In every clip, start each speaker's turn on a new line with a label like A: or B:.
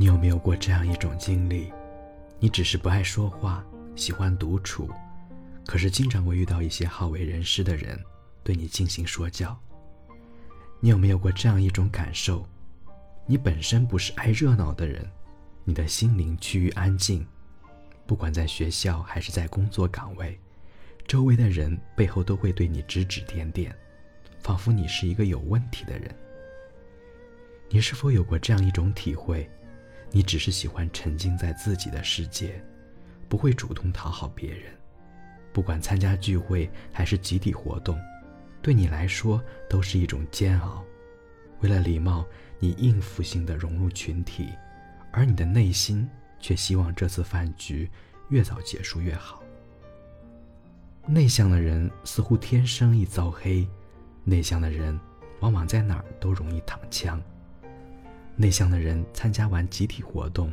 A: 你有没有过这样一种经历？你只是不爱说话，喜欢独处，可是经常会遇到一些好为人师的人，对你进行说教。你有没有过这样一种感受？你本身不是爱热闹的人，你的心灵趋于安静，不管在学校还是在工作岗位，周围的人背后都会对你指指点点，仿佛你是一个有问题的人。你是否有过这样一种体会？你只是喜欢沉浸在自己的世界，不会主动讨好别人。不管参加聚会还是集体活动，对你来说都是一种煎熬。为了礼貌，你应付性的融入群体，而你的内心却希望这次饭局越早结束越好。内向的人似乎天生易遭黑，内向的人往往在哪儿都容易躺枪。内向的人参加完集体活动，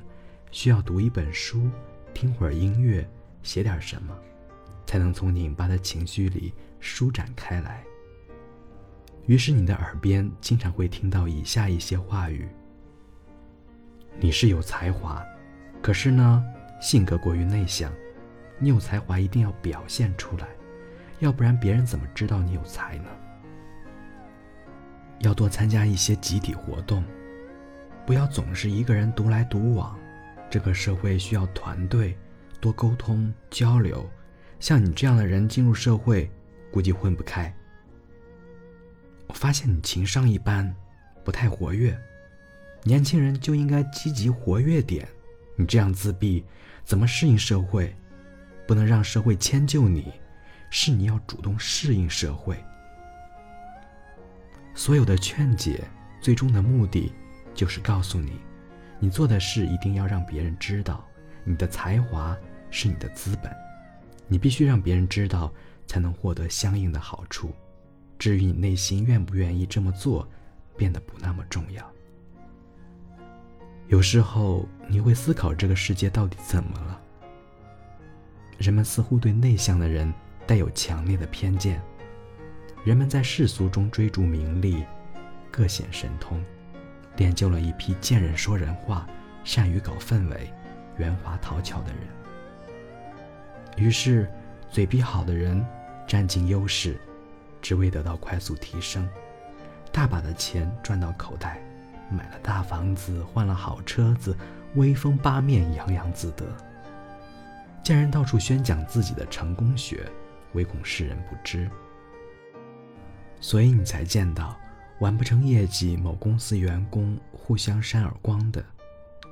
A: 需要读一本书、听会儿音乐、写点什么，才能从拧巴的情绪里舒展开来。于是你的耳边经常会听到以下一些话语：“你是有才华，可是呢，性格过于内向。你有才华一定要表现出来，要不然别人怎么知道你有才呢？要多参加一些集体活动。”不要总是一个人独来独往，这个社会需要团队，多沟通交流。像你这样的人进入社会，估计混不开。我发现你情商一般，不太活跃。年轻人就应该积极活跃点。你这样自闭，怎么适应社会？不能让社会迁就你，是你要主动适应社会。所有的劝解，最终的目的。就是告诉你，你做的事一定要让别人知道，你的才华是你的资本，你必须让别人知道，才能获得相应的好处。至于你内心愿不愿意这么做，变得不那么重要。有时候你会思考这个世界到底怎么了？人们似乎对内向的人带有强烈的偏见，人们在世俗中追逐名利，各显神通。练就了一批见人说人话、善于搞氛围、圆滑讨巧的人。于是，嘴皮好的人占尽优势，只为得到快速提升，大把的钱赚到口袋，买了大房子，换了好车子，威风八面，洋洋自得。见人到处宣讲自己的成功学，唯恐世人不知。所以你才见到。完不成业绩，某公司员工互相扇耳光的；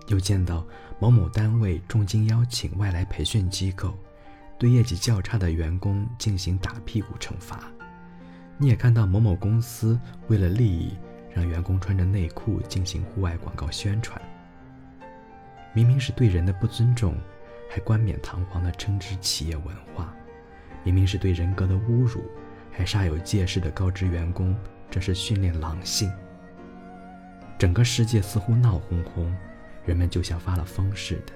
A: 又见到某某单位重金邀请外来培训机构，对业绩较差的员工进行打屁股惩罚。你也看到某某公司为了利益，让员工穿着内裤进行户外广告宣传。明明是对人的不尊重，还冠冕堂皇地称之企业文化；明明是对人格的侮辱，还煞有介事地告知员工。这是训练狼性。整个世界似乎闹哄哄，人们就像发了疯似的，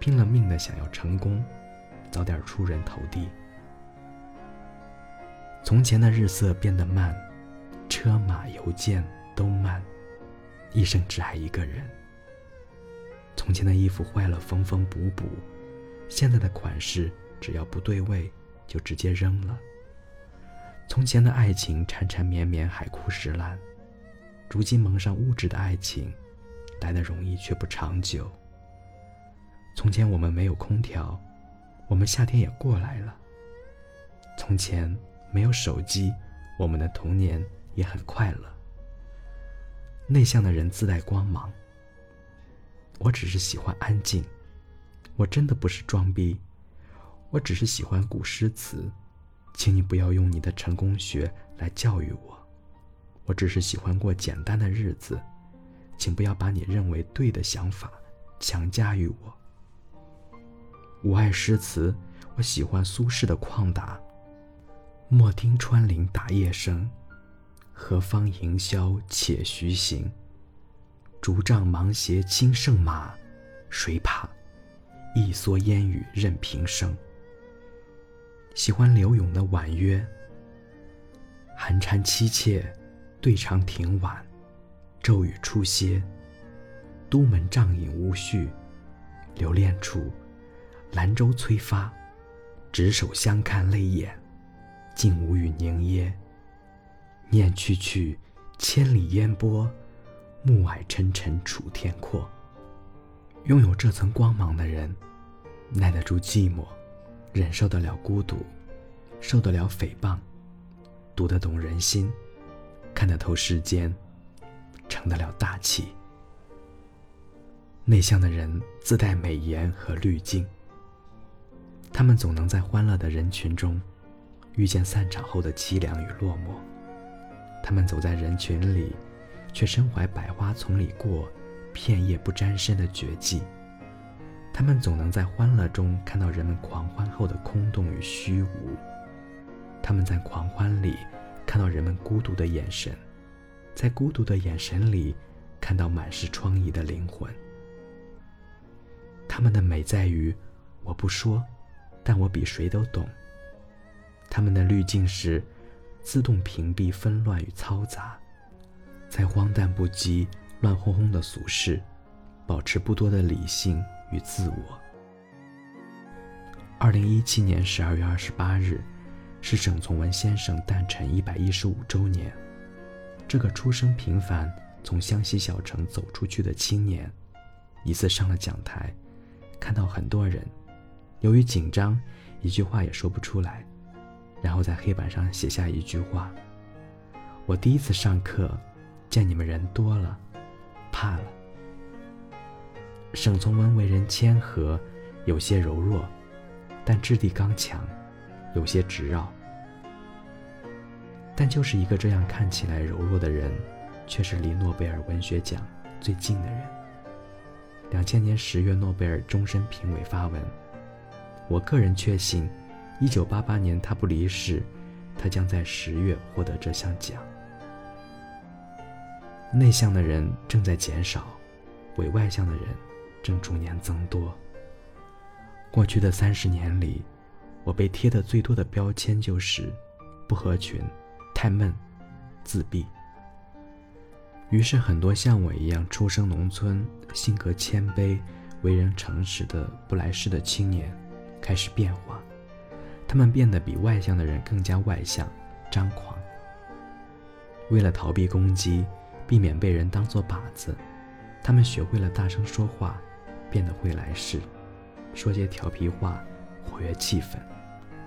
A: 拼了命的想要成功，早点出人头地。从前的日色变得慢，车马邮件都慢，一生只爱一个人。从前的衣服坏了缝缝补补，现在的款式只要不对位就直接扔了。从前的爱情缠缠绵绵，海枯石烂；如今蒙上物质的爱情，来的容易却不长久。从前我们没有空调，我们夏天也过来了。从前没有手机，我们的童年也很快乐。内向的人自带光芒。我只是喜欢安静，我真的不是装逼，我只是喜欢古诗词。请你不要用你的成功学来教育我，我只是喜欢过简单的日子，请不要把你认为对的想法强加于我。我爱诗词，我喜欢苏轼的旷达。莫听穿林打叶声，何方吟啸且徐行。竹杖芒鞋轻胜马，谁怕？一蓑烟雨任平生。喜欢柳永的婉约，寒蝉凄切，对长亭晚，骤雨初歇。都门帐饮无绪，留恋处，兰舟催发，执手相看泪眼，竟无语凝噎。念去去，千里烟波，暮霭沉沉楚天阔。拥有这层光芒的人，耐得住寂寞，忍受得了孤独，受得了诽谤，读得懂人心，看得透世间，成得了大器。内向的人自带美颜和滤镜，他们总能在欢乐的人群中，遇见散场后的凄凉与落寞。他们走在人群里，却身怀百花丛里过，片叶不沾身的绝技。他们总能在欢乐中看到人们狂欢后的空洞与虚无。他们在狂欢里看到人们孤独的眼神，在孤独的眼神里看到满是疮痍的灵魂。他们的美在于，我不说，但我比谁都懂。他们的滤镜是，自动屏蔽纷乱与嘈杂，在荒诞不羁、乱哄哄的俗世，保持不多的理性与自我。二零一七年十二月二十八日，是沈从文先生诞辰一百一十五周年。这个出生平凡、从湘西小城走出去的青年，一次上了讲台。看到很多人，由于紧张，一句话也说不出来，然后在黑板上写下一句话：“我第一次上课，见你们人多了，怕了。”沈从文为人谦和，有些柔弱，但质地刚强，有些直绕。但就是一个这样看起来柔弱的人，却是离诺贝尔文学奖最近的人。两千年十月，诺贝尔终身评委发文：“我个人确信，一九八八年他不离世，他将在十月获得这项奖。”内向的人正在减少，伪外向的人正逐年增多。过去的三十年里，我被贴的最多的标签就是不合群、太闷、自闭。于是，很多像我一样出生农村、性格谦卑、为人诚实的不来世的青年，开始变化。他们变得比外向的人更加外向、张狂。为了逃避攻击，避免被人当作靶子，他们学会了大声说话，变得会来事，说些调皮话，活跃气氛。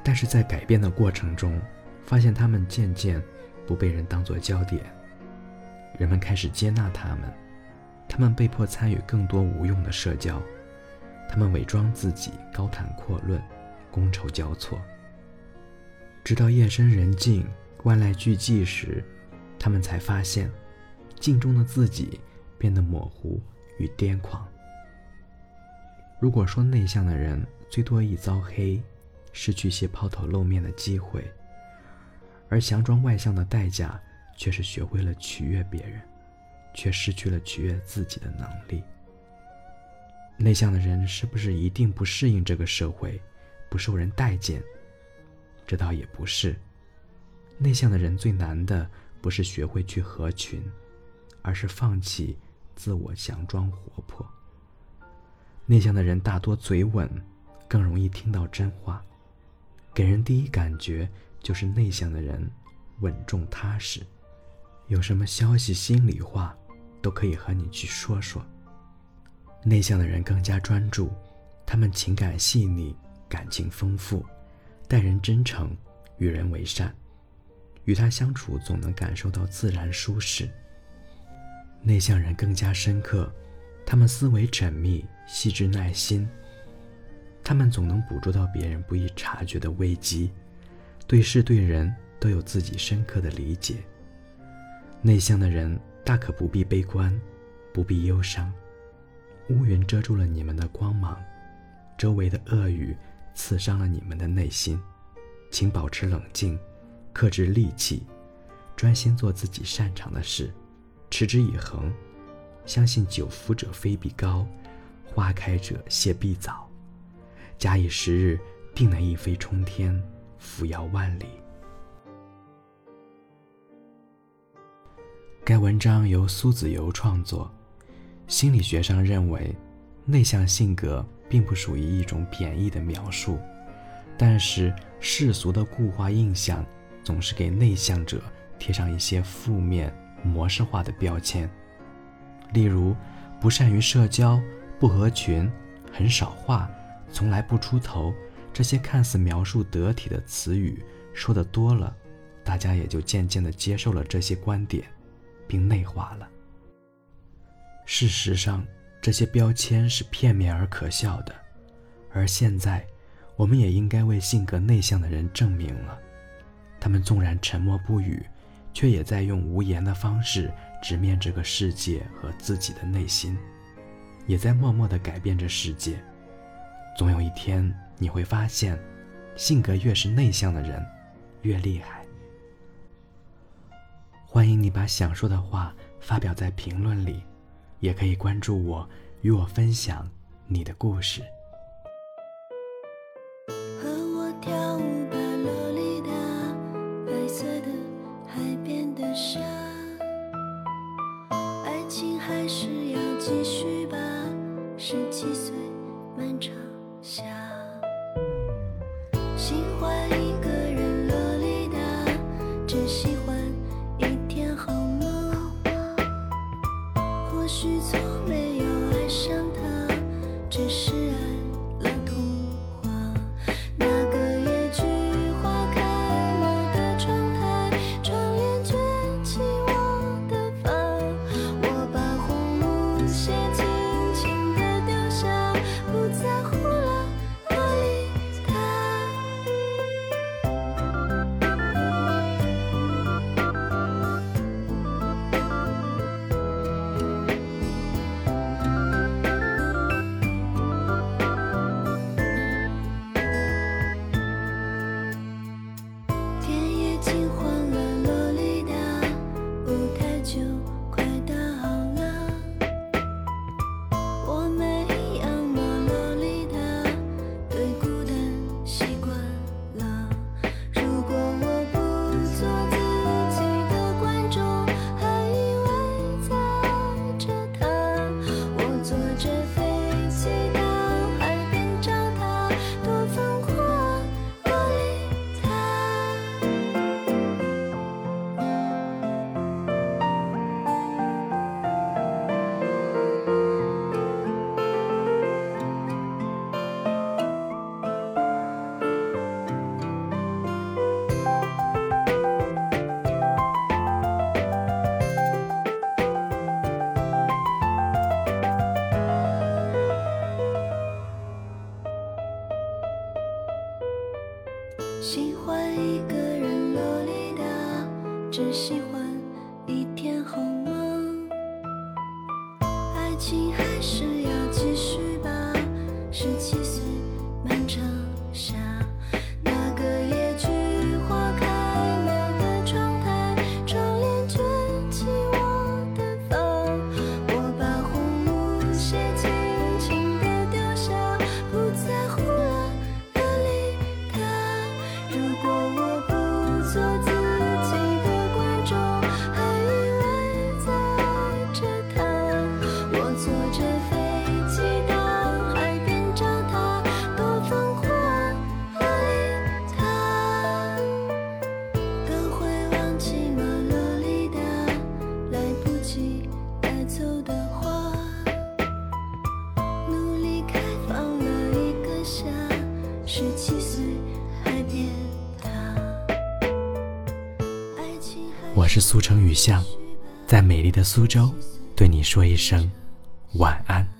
A: 但是在改变的过程中，发现他们渐渐不被人当作焦点。人们开始接纳他们，他们被迫参与更多无用的社交，他们伪装自己，高谈阔论，觥筹交错。直到夜深人静，万籁俱寂时，他们才发现，镜中的自己变得模糊与癫狂。如果说内向的人最多一遭黑，失去些抛头露面的机会，而强装外向的代价。却是学会了取悦别人，却失去了取悦自己的能力。内向的人是不是一定不适应这个社会，不受人待见？这倒也不是。内向的人最难的不是学会去合群，而是放弃自我，强装活泼。内向的人大多嘴稳，更容易听到真话，给人第一感觉就是内向的人稳重踏实。有什么消息、心里话，都可以和你去说说。内向的人更加专注，他们情感细腻，感情丰富，待人真诚，与人为善，与他相处总能感受到自然舒适。内向人更加深刻，他们思维缜密、细致耐心，他们总能捕捉到别人不易察觉的危机，对事对人都有自己深刻的理解。内向的人大可不必悲观，不必忧伤。乌云遮住了你们的光芒，周围的恶语刺伤了你们的内心。请保持冷静，克制戾气，专心做自己擅长的事，持之以恒。相信久伏者非必高，花开者谢必早。假以时日，定能一飞冲天，扶摇万里。该文章由苏子由创作，心理学上认为，内向性格并不属于一种贬义的描述，但是世俗的固化印象总是给内向者贴上一些负面、模式化的标签，例如不善于社交、不合群、很少话、从来不出头。这些看似描述得体的词语说的多了，大家也就渐渐的接受了这些观点，并内化了。事实上，这些标签是片面而可笑的。而现在，我们也应该为性格内向的人证明了：他们纵然沉默不语，却也在用无言的方式直面这个世界和自己的内心，也在默默地改变着世界。总有一天。你会发现，性格越是内向的人，越厉害。欢迎你把想说的话发表在评论里，也可以关注我，与我分享你的故事。
B: 和我跳舞吧，洛丽塔，白色的海边的沙，爱情还是要继续吧，十七岁漫长夏。
A: 是苏城雨巷，在美丽的苏州，对你说一声晚安。